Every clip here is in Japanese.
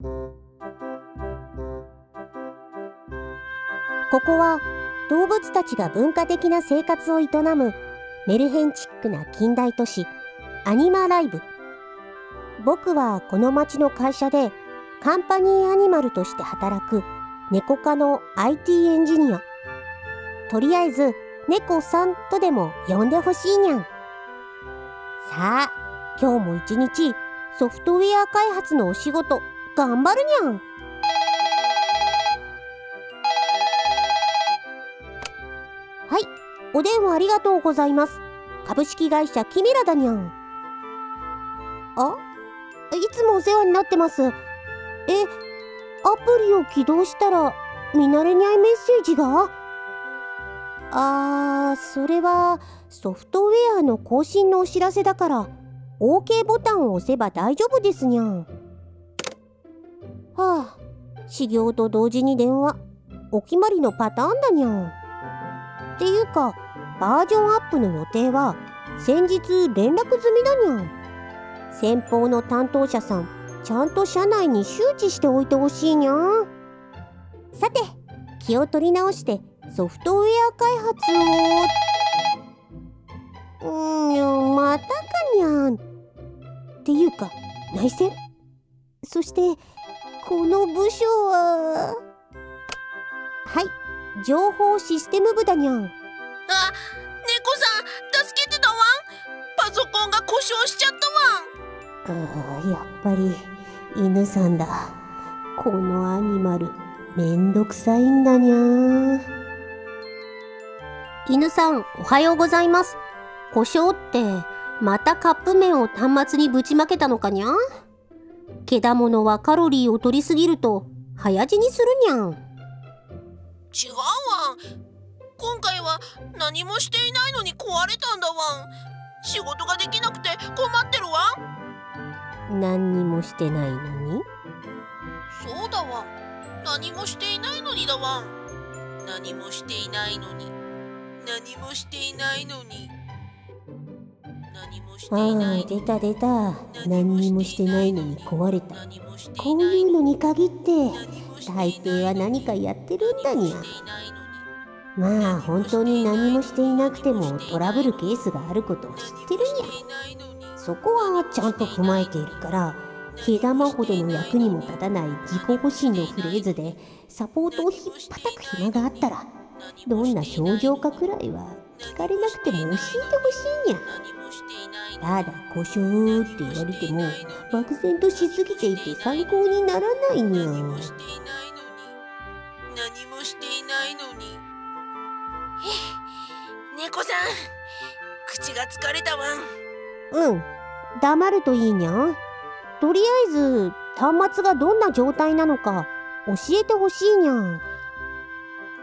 ここは動物たちが文化的な生活を営むメルヘンチックな近代都市アニマライブ。僕はこの町の会社でカンパニーアニマルとして働く猫科の IT エンジニア。とりあえず猫さんとでも呼んでほしいにゃんさあ今日も一日ソフトウェア開発のお仕事。頑張るにゃん。はい。お電話ありがとうございます。株式会社キミラだにゃん。あ？いつもお世話になってます。えアプリを起動したら見慣れにゃいメッセージが？あーそれはソフトウェアの更新のお知らせだから OK ボタンを押せば大丈夫ですにゃん。はあ修行と同時に電話。お決まりのパターンだにゃん。っていうかバージョンアップの予定は先日連絡済みだにゃん。先方の担当者さんちゃんと社内に周知しておいてほしいにゃん。さて気を取り直してソフトウェア開発を。うんまたかにゃん。っていうか内戦？そしてこの部署は？はい。情報システム部だにゃん。あ猫さん助けてたわん。パソコンが故障しちゃったわん。あーやっぱり犬さんだ。このアニマルめんどくさいんだにゃ犬さんおはようございます。故障ってまたカップ麺を端末にぶちまけたのかにゃけだものはカロリーを取りすぎると早死にするにゃん違うわ。ん今回は何もしていないのに壊れたんだわん。仕事ができなくて困ってるわ。ん何にもしてないのに？そうだわ。ん何もしていないのにだわん。何もしていないのに。何もしていないのにああ出た出た。何にもしてないのに壊れた。こういうのに限って大抵は何かやってるんだにゃ。まあ本当に何もしていなくてもトラブルケースがあることを知ってるにゃ。そこはちゃんと踏まえているから毛玉ほどの役にも立たない自己保身のフレーズでサポートをひっぱたく暇があったらどんな症状かくらいは聞かれなくても教えてほしいにゃ。ただ故障って言われても漠然としすぎていて参考にならないにゃ何もしていないのに。何もしていないのにえ猫さん口が疲れたわ。んうん。黙るといいにゃ。んとりあえず端末がどんな状態なのか教えてほしいにゃ。ん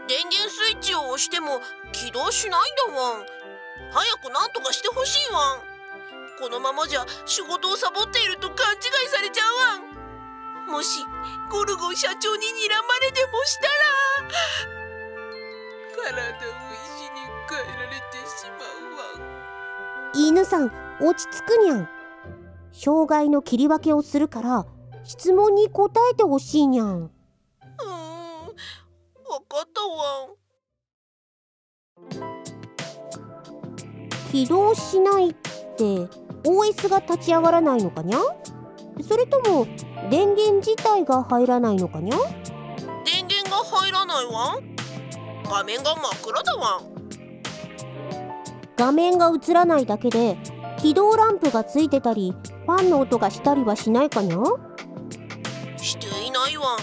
電源スイッチを押しても起動しないんだわ。ん早くなんとかしてほしいわ。んこのままじゃ仕事をサボっていると勘違いされちゃうわん。もしゴルゴン社長に睨まれでもしたら体を石に変えられてしまうわん。犬さん落ち着くにゃん。障害の切り分けをするから質問に答えてほしいにゃん。うーんわかったわん。起動しないって OS が立ち上がらないのかにゃそれとも電源自体が入らないのかにゃ電源が入らないわ画面が真っ暗だわ画面が映らないだけで起動ランプがついてたりファンの音がしたりはしないかにゃしていないわ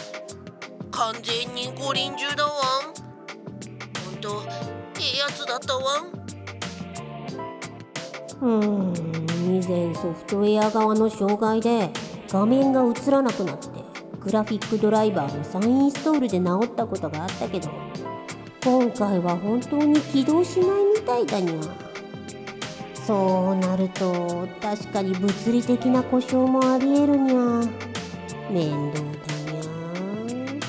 完全に五輪中だわんほんとええやつだったわうん以前ソフトウェア側の障害で画面が映らなくなってグラフィックドライバーの再インストールで直ったことがあったけど今回は本当に起動しないみたいだにゃ。そうなると確かに物理的な故障もありえるにゃ。面倒だにゃ。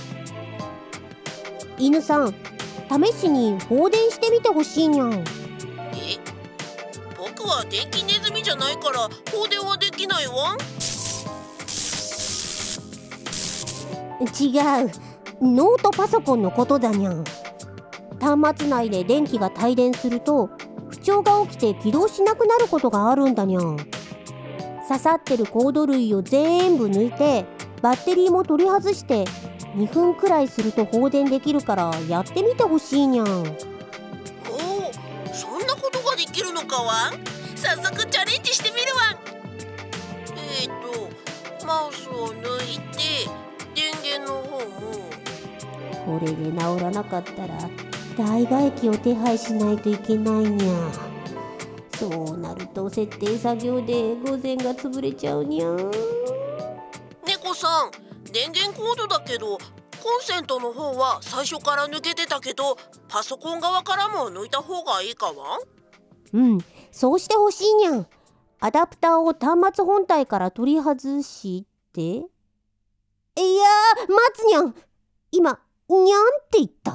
犬さん試しに放電してみてほしいにゃん。僕は電気ネズミじゃないから放電はできないわ。ん違う。ノートパソコンのことだにゃん。端末内で電気が帯電すると不調が起きて起動しなくなることがあるんだにゃん。刺さってるコード類を全部抜いてバッテリーも取り外して2分くらいすると放電できるからやってみてほしいにゃん。おおそんなことができるのかわ？ん早速チャレンジしてみるわ。んえっ、ー、とマウスを抜いて電源の方も。これで治らなかったら代替機を手配しないといけないにゃ。そうなると設定作業で午前が潰れちゃうにゃ。猫さん電源コードだけどコンセントの方は最初から抜けてたけどパソコン側からも抜いた方がいいかわうんそうしてほしいにゃん。アダプターを端末本体から取り外して。いやー待つにゃん。今にゃんって言った？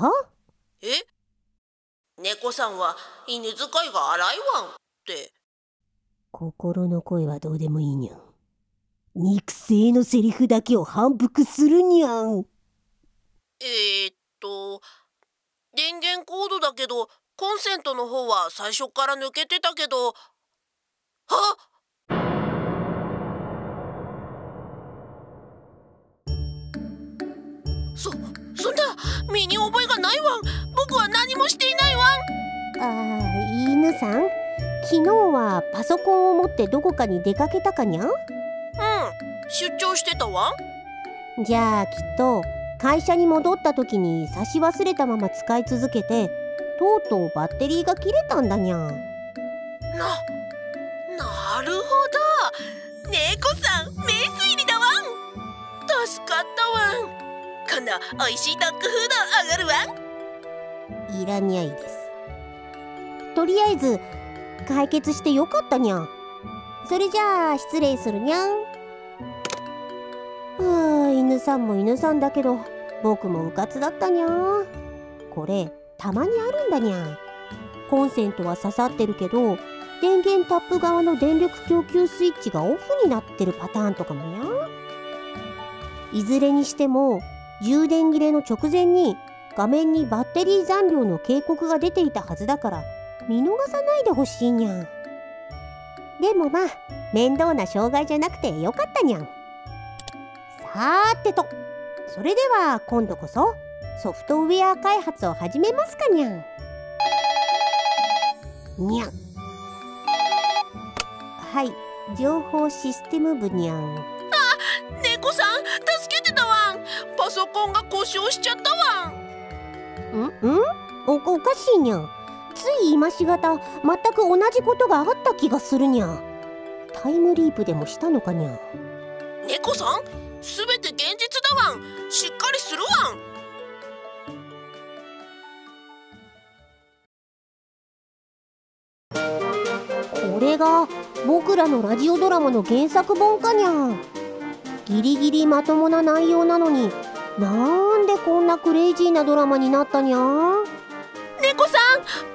え？猫さんは犬使いが荒いわんって。心の声はどうでもいいにゃん。肉声のセリフだけを反復するにゃん。えー、っと電源コードだけどコンセントの方は最初から抜けてたけど。あそそんな身に覚えがないわん。僕は何もしていないわん。あー犬さん？昨日はパソコンを持ってどこかに出かけたかにゃん？うん。出張してたわじゃあきっと会社に戻った時に差し忘れたまま使い続けてとうとうバッテリーが切れたんだにゃん。な、なるほど。猫さん名推理だわん。助かったわん。こんな美味しいドッグフードあがるわん。いらにゃいです。とりあえず解決してよかったにゃん。それじゃあ失礼するにゃん。はあ犬さんも犬さんだけど僕もうかつだったにゃこれたまにあるんだにゃコンセントは刺さってるけど電源タップ側の電力供給スイッチがオフになってるパターンとかもにゃいずれにしても充電切れの直前に画面にバッテリー残量の警告が出ていたはずだから見逃さないでほしいにゃん。でもまあ面倒な障害じゃなくてよかったにゃん。さーてとそれでは今度こそ。ソフトウェア開発を始めますかにゃん。にゃん。はい情報システム部にゃん。あ猫さん助けてたわ。んパソコンが故障しちゃったわ。ん？ん？んおおかしいにゃん。つい今しがた全く同じことがあった気がするにゃタイムリープでもしたのかにゃ猫さんすべて現実だわ。んしっこれが僕らのラジオドラマの原作本かにゃ。ギリギリまともな内容なのになんでこんなクレイジーなドラマになったにゃ。猫さ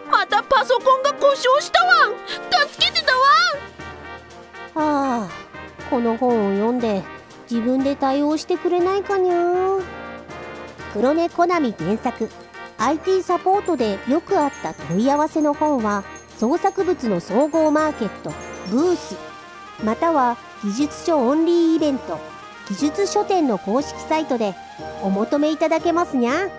んまたパソコンが故障したわ。ん助けてたわ。んはあこの本を読んで自分で対応してくれないかにゃ。黒根コナミ原作。IT サポートでよくあった問い合わせの本は創作物の総合マーケットブースまたは技術書オンリーイベント技術書店の公式サイトでお求めいただけますにゃ。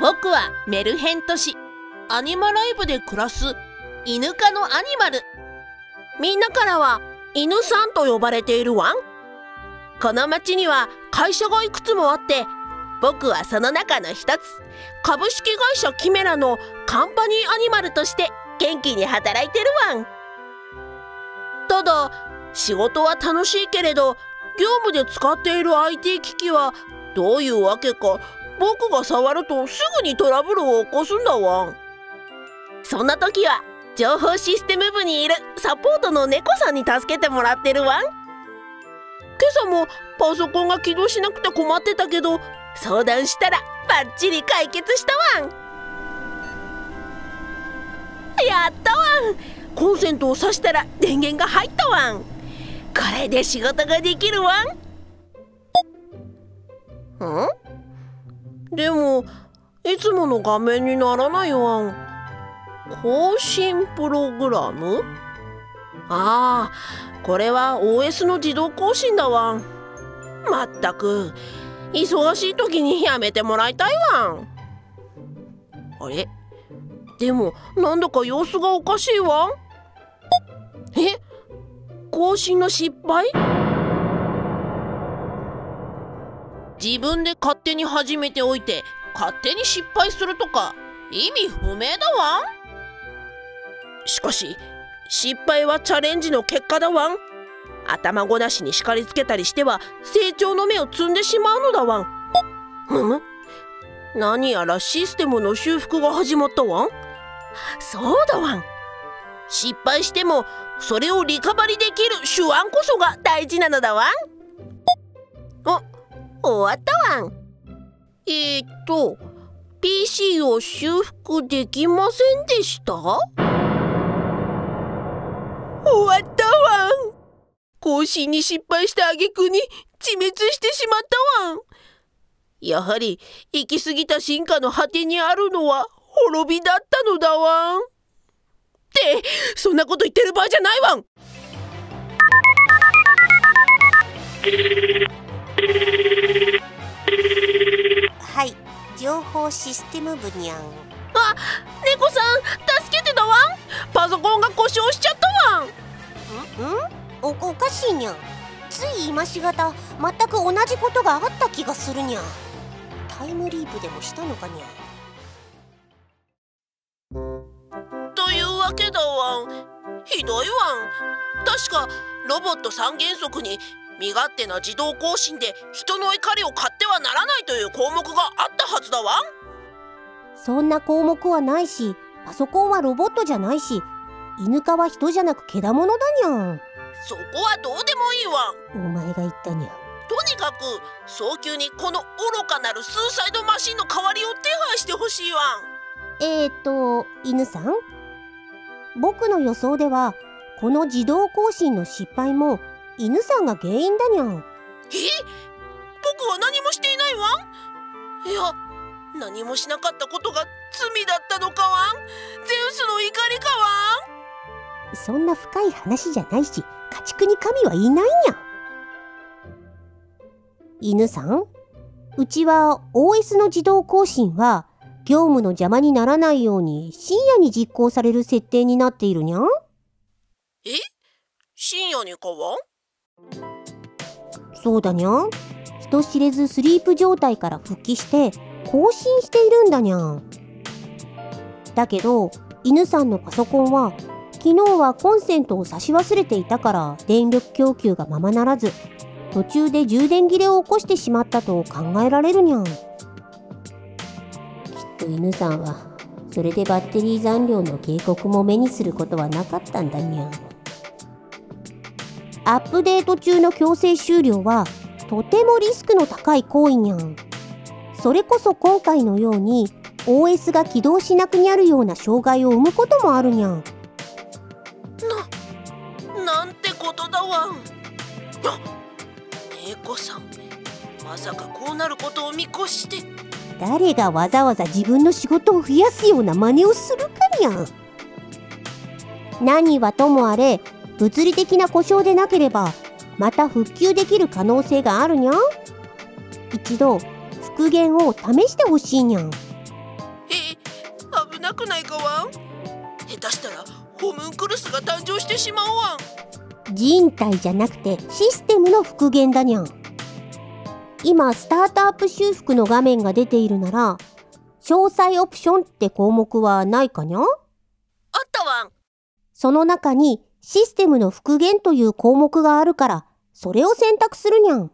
僕はメルヘン都市アニマライブで暮らす犬科のアニマル。みんなからは犬さんと呼ばれているわんこの町には会社がいくつもあって僕はその中の一つ。株式会社キメラのカンパニーアニマルとして元気に働いてるわん。ただ仕事は楽しいけれど業務で使っている IT 機器はどういうわけか僕が触るとすぐにトラブルを起こすんだわん。そんな時は情報システム部にいるサポートの猫さんに助けてもらってるわん。朝もパソコンが起動しなくて困ってたけど相談したらバッチリ解決したわん。やったわん。コンセントを挿したら電源が入ったわん。これで仕事ができるわん。ん？でもいつもの画面にならないわん。更新プログラム？ああ。これは OS の自動更新だわ。んまったく忙しい時にやめてもらいたいわ。んあれ？でもなんだか様子がおかしいわ。え？更新の失敗？自分で勝手に始めておいて勝手に失敗するとか意味不明だわ。しかし失敗はチャレンジの結果だわん。頭ごなしに叱りつけたりしては成長の芽を摘んでしまうのだわん。むむ何やらシステムの修復が始まったわん？そうだわん。失敗してもそれをリカバリできる手腕こそが大事なのだわん。お終わったわん。えー、っと PC を修復できませんでした？終わったわん。更新に失敗した挙句に致滅してしまったわん。やはり行き過ぎた進化の果てにあるのは滅びだったのだわん。ってそんなこと言ってる場合じゃないわん。はい。情報システム部にゃん。あ猫さん助けてんパソコンが故障しちゃったわ。ん？ん？んおおかしいにゃ。つい今しがた全く同じことがあった気がするにゃ。タイムリープでもしたのかにゃ。というわけだわん。ひどいわん。確かロボット三原則に身勝手な自動更新で人の怒りを買ってはならないという項目があったはずだわん。そんな項目はないしパソコンはロボットじゃないし犬科は人じゃなくけだものだにゃん。そこはどうでもいいわ。お前が言ったにゃん。とにかく早急にこの愚かなるスーサイドマシンの代わりを手配してほしいわん。えーと犬さん？僕の予想ではこの自動更新の失敗も犬さんが原因だにゃん。え？僕は何もしていないわん？いや何もしなかったことが罪だったのかわん？ゼウスの怒りかわん？そんな深い話じゃないし家畜に神はいないにゃ犬さん？うちは OS の自動更新は業務の邪魔にならないように深夜に実行される設定になっているにゃん？え？深夜にかわそうだにゃん。人知れずスリープ状態から復帰して更新しているんだにゃん。だけど犬さんのパソコンは昨日はコンセントを差し忘れていたから電力供給がままならず途中で充電切れを起こしてしまったと考えられるにゃん。きっと犬さんはそれでバッテリー残量の警告も目にすることはなかったんだにゃん。アップデート中の強制終了はとてもリスクの高い行為にゃん。それこそ今回のように OS が起動しなくなるような障害を生むこともあるにゃん。な、なんてことだわ。んあ猫さんまさかこうなることを見越して。誰がわざわざ自分の仕事を増やすような真似をするかにゃん。何はともあれ物理的な故障でなければまた復旧できる可能性があるにゃん。一度復元を試してほしいにゃんえ危なくないかわん？下手したらホムンクルスが誕生してしまうわん。人体じゃなくてシステムの復元だにゃん今スタートアップ修復の画面が出ているなら詳細オプションって項目はないかにゃあったわん。その中にシステムの復元という項目があるからそれを選択するにゃん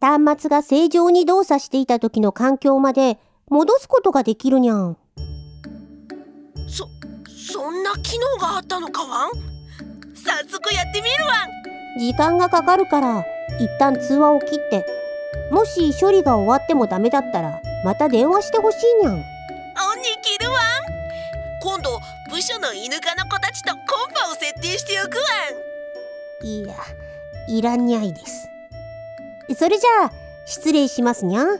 端末が正常に動作していた時の環境まで戻すことができるにゃんそそんな機能があったのかわん早速やってみるわん時間がかかるから一旦通話を切ってもし処理が終わってもダメだったらまた電話してほしいにゃんオンに切るわん今度部署の犬科の子たちとコンパを設定しておくわんいやいらんにゃいですそれじゃあ失礼しますにゃ。は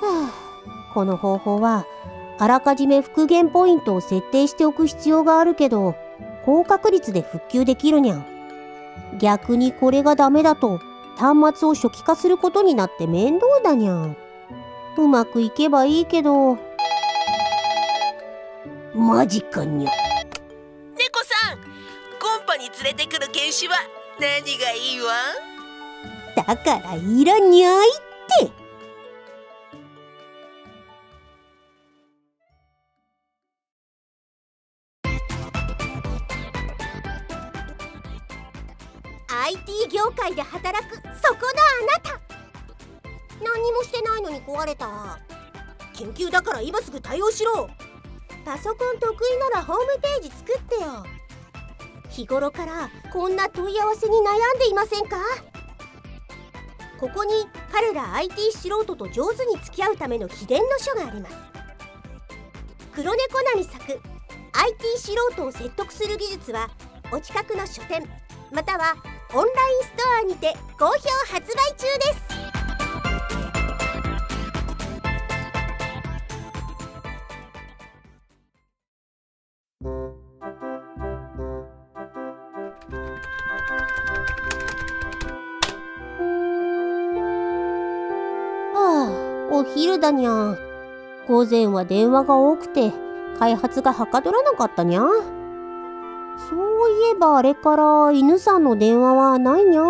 あこの方法はあらかじめ復元ポイントを設定しておく必要があるけど高確率で復旧できるにゃ。ん逆にこれがダメだと端末を初期化することになって面倒だにゃ。んうまくいけばいいけど。マジかにゃ。猫さんコンパに連れてくる犬種は何がいいわ？だからいらにゃいって。IT 業界で働くそこのあなた。何もしてないのに壊れた。緊急だから今すぐ対応しろ。パソコン得意ならホームページ作ってよ。日頃からこんな問い合わせに悩んでいませんか？ここに彼ら IT 素人と上手に付き合うための秘伝の書があります。黒猫なみ作 IT 素人を説得する技術はお近くの書店またはオンラインストアにて好評発売中です。昼だにゃ。午前は電話が多くて開発がはかどらなかったにゃ。そういえばあれから犬さんの電話はないにゃ。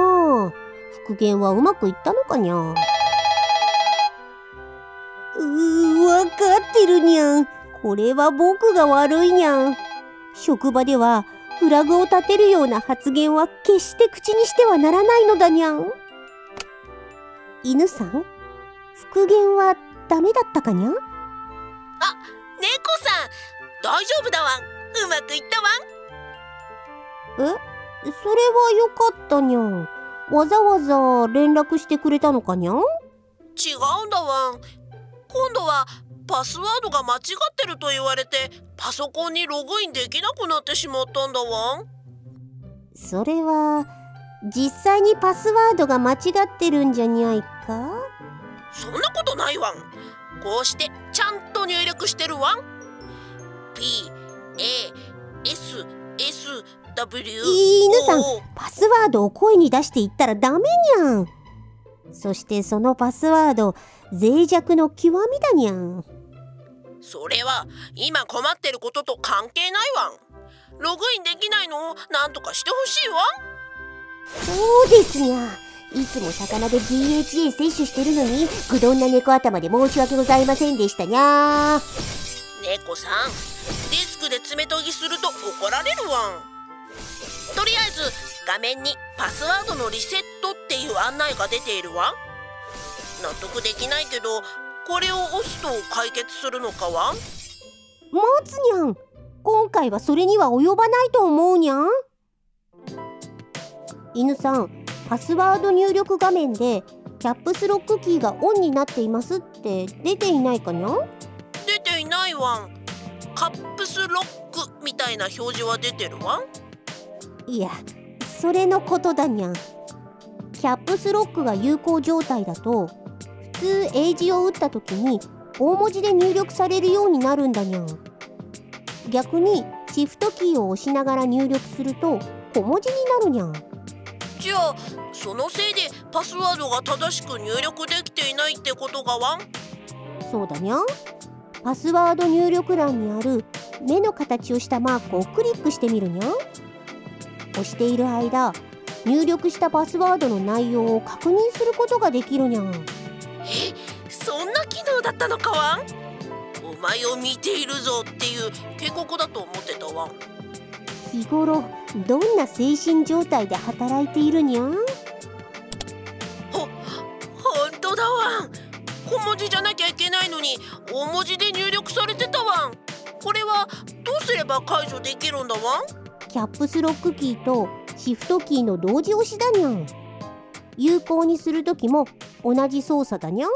復元はうまくいったのかにゃ。うーわかってるにゃ。んこれは僕が悪いにゃ。ん職場ではフラグを立てるような発言は決して口にしてはならないのだにゃ。ん犬さん？復元はダメだったかにゃ？あ猫さん大丈夫だわ。んうまくいったわ。んえ？それはよかったにゃん。わざわざ連絡してくれたのかにゃん？違うんだわ。ん今度はパスワードが間違ってると言われてパソコンにログインできなくなってしまったんだわ。んそれは実際にパスワードが間違ってるんじゃにゃいか？そんなことないわん。こうしてちゃんと入力してるわん。P A S S W 犬さんパスワードを声に出して言ったらダメにゃん。そしてそのパスワード脆弱の極みだにゃん。それは今困ってることと関係ないわん。ログインできないのを何とかしてほしいわそうですにゃいつも魚で DHA 摂取してるのにぐどんな猫頭で申し訳ございませんでしたにゃ猫さんデスクで爪研ぎすると怒られるわん。とりあえず画面にパスワードのリセットっていう案内が出ているわ納得できないけどこれを押すと解決するのかは待つにゃん今回はそれには及ばないと思うにゃん。犬さんパスワード入力画面でキャップスロックキーがオンになっていますって出ていないかにゃ出ていないわん。カップスロックみたいな表示は出てるわいやそれのことだにゃん。キャップスロックが有効状態だと普通英字を打った時に大文字で入力されるようになるんだにゃん。逆にシフトキーを押しながら入力すると小文字になるにゃんじゃあそのせいでパスワードが正しく入力できていないってことがわん？そうだにゃん。パスワード入力欄にある目の形をしたマークをクリックしてみるにゃん。押している間入力したパスワードの内容を確認することができるにゃん。え？そんな機能だったのかわん？お前を見ているぞっていう警告だと思ってたわん日頃どんな精神状態で働いているにゃん？ほ本当だわん。小文字じゃなきゃいけないのに大文字で入力されてたわん。これはどうすれば解除できるんだわん？キャップスロックキーとシフトキーの同時押しだにゃん。有効にする時も同じ操作だにゃん。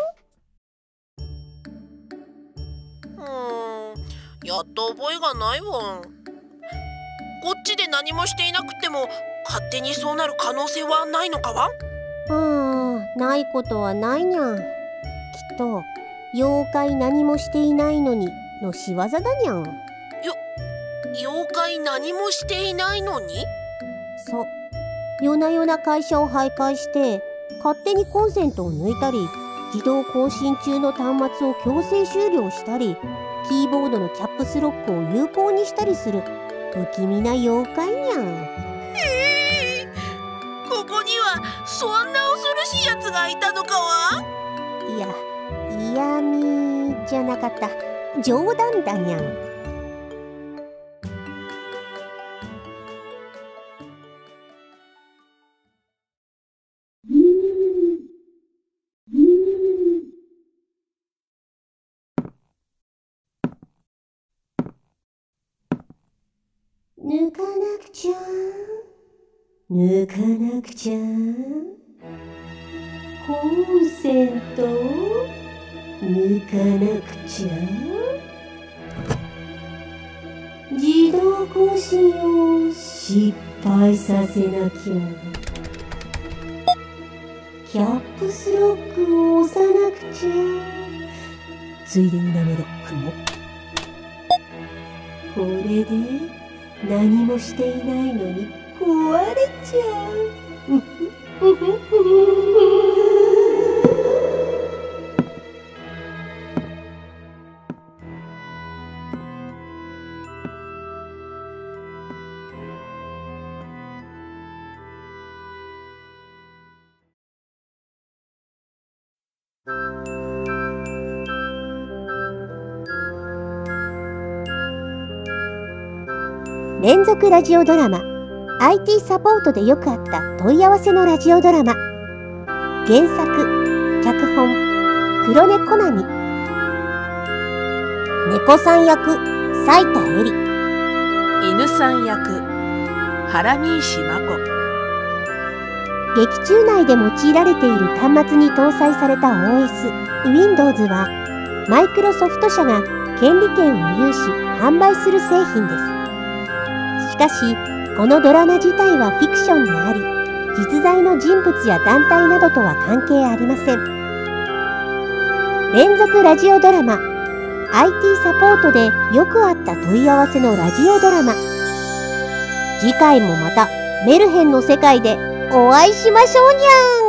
うん。ややった覚えがないわんこっちで何もしていなくても勝手にそうなる可能性はないのかわ？ああないことはないにゃん。きっと妖怪何もしていないのにの仕業だにゃん。妖怪何もしていないのに？そう。夜な夜な会社を徘徊して勝手にコンセントを抜いたり自動更新中の端末を強制終了したりキーボードのキャップスロックを有効にしたりする不気味な妖怪にゃん。へえここにはそんな恐ろしいやつがいたのかわいや嫌味じゃなかった。冗談だにゃん抜かなくちゃ。抜かなくちゃコンセント抜かなくちゃ。自動更新を失敗させなきゃ。キャップスロックを押さなくちゃ。ついでにナノロックも。これで。何もしていないのに壊れちゃう。連続ラジオドラマ。IT サポートでよくあった問い合わせのラジオドラマ。原作脚本黒猫波猫さん役斉田恵里。犬さん役原見石真子。劇中内で用いられている端末に搭載された OS Windows はマイクロソフト社が権利権を有し販売する製品です。しかしこのドラマ自体はフィクションであり実在の人物や団体などとは関係ありません。連続ラジオドラマ IT サポートでよくあった問い合わせのラジオドラマ。次回もまたメルヘンの世界でお会いしましょうにゃん